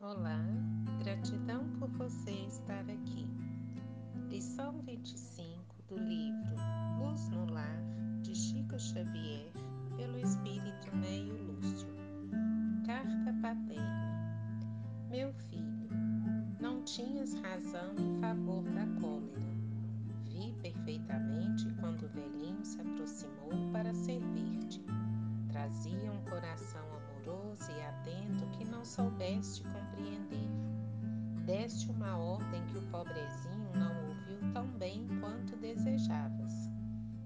Olá, gratidão por você estar aqui. Lição 25 do livro Luz no Lar, de Chico Xavier, pelo Espírito Neio Lúcio. Carta paterna. Meu filho, não tinhas razão em favor da cólera. Vi perfeitamente quando o velhinho se aproximou para servir-te. Trazia um coração amoroso e atento que não soubeste compreender. Deste uma ordem que o pobrezinho não ouviu tão bem quanto desejavas.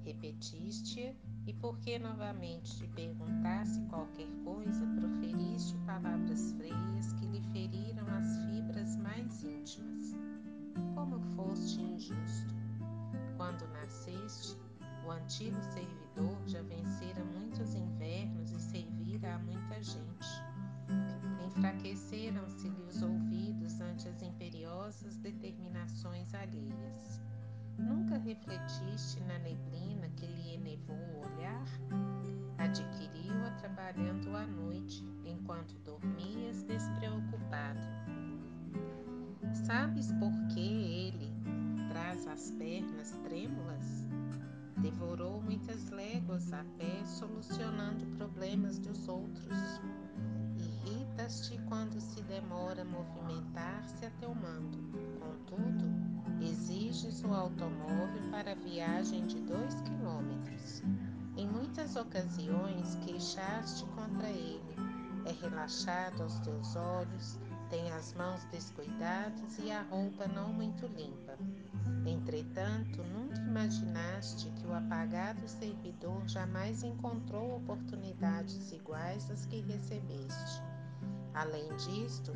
Repetiste-a e, porque novamente te perguntasse qualquer coisa, proferiste palavras freias que lhe feriram as fibras mais íntimas. Como foste injusto! Quando nasceste, o antigo servidor já vencera muitos invernos e servira a muita gente. Enfraqueceram-se-lhe os ouvidos ante as imperiosas determinações alheias. Nunca refletiste na neblina que lhe enevou o olhar? Adquiriu-a trabalhando à noite, enquanto dormias despreocupado. Sabes por que ele traz as pernas trêmulas? Devorou muitas léguas a pé solucionando problemas dos outros. Irritas-te quando se demora a movimentar-se a teu mando. Contudo, exiges o automóvel para viagem de dois quilômetros. Em muitas ocasiões queixaste contra ele. É relaxado aos teus olhos, tem as mãos descuidadas e a roupa não muito limpa. Entretanto, nunca imaginaste que o apagado servidor jamais encontrou oportunidades iguais às que recebeste. Além disto,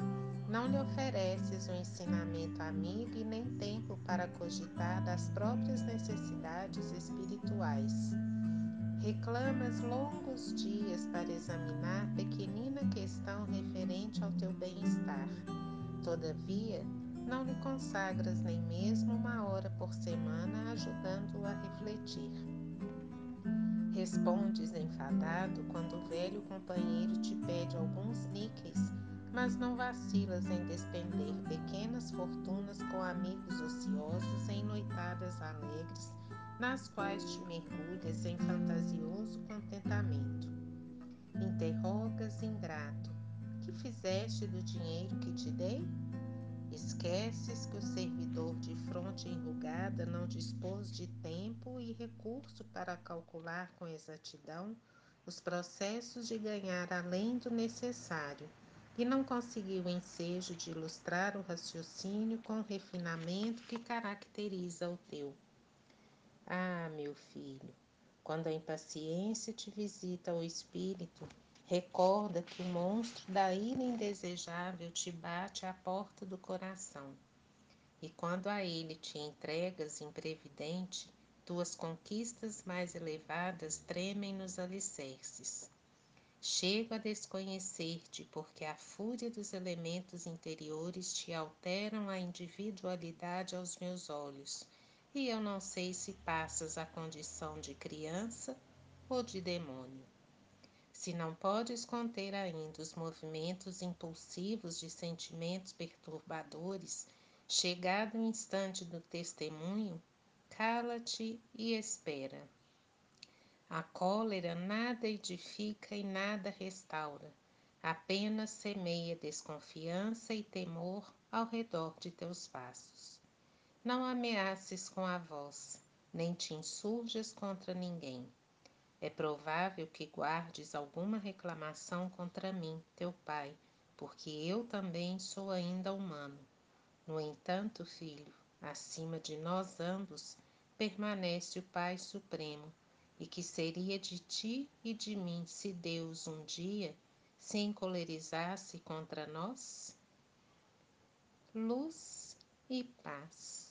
não lhe ofereces um ensinamento amigo e nem tempo para cogitar das próprias necessidades espirituais. Reclamas longos dias para examinar pequenina questão referente ao teu bem-estar. Todavia, não lhe consagras nem mesmo uma hora por semana ajudando-o a refletir. Respondes enfadado quando o velho companheiro te pede alguns níqueis, mas não vacilas em despender pequenas fortunas com amigos ociosos em noitadas alegres, nas quais te mergulhas em fantasioso contentamento. Interrogas ingrato: que fizeste do dinheiro que te dei? Esqueces que o servidor de fronte enrugada não dispôs de tempo e recurso para calcular com exatidão os processos de ganhar além do necessário e não conseguiu o ensejo de ilustrar o raciocínio com o refinamento que caracteriza o teu. Ah, meu filho, quando a impaciência te visita o espírito, Recorda que o monstro da ira indesejável te bate à porta do coração. E quando a ele te entregas imprevidente, tuas conquistas mais elevadas tremem nos alicerces. Chego a desconhecer-te porque a fúria dos elementos interiores te alteram a individualidade aos meus olhos, e eu não sei se passas a condição de criança ou de demônio. Se não podes conter ainda os movimentos impulsivos de sentimentos perturbadores, chegado o instante do testemunho, cala-te e espera. A cólera nada edifica e nada restaura, apenas semeia desconfiança e temor ao redor de teus passos. Não ameaces com a voz, nem te insurjas contra ninguém é provável que guardes alguma reclamação contra mim, teu pai, porque eu também sou ainda humano. No entanto, filho, acima de nós ambos permanece o Pai Supremo, e que seria de ti e de mim se Deus um dia se encolerizasse contra nós? Luz e paz.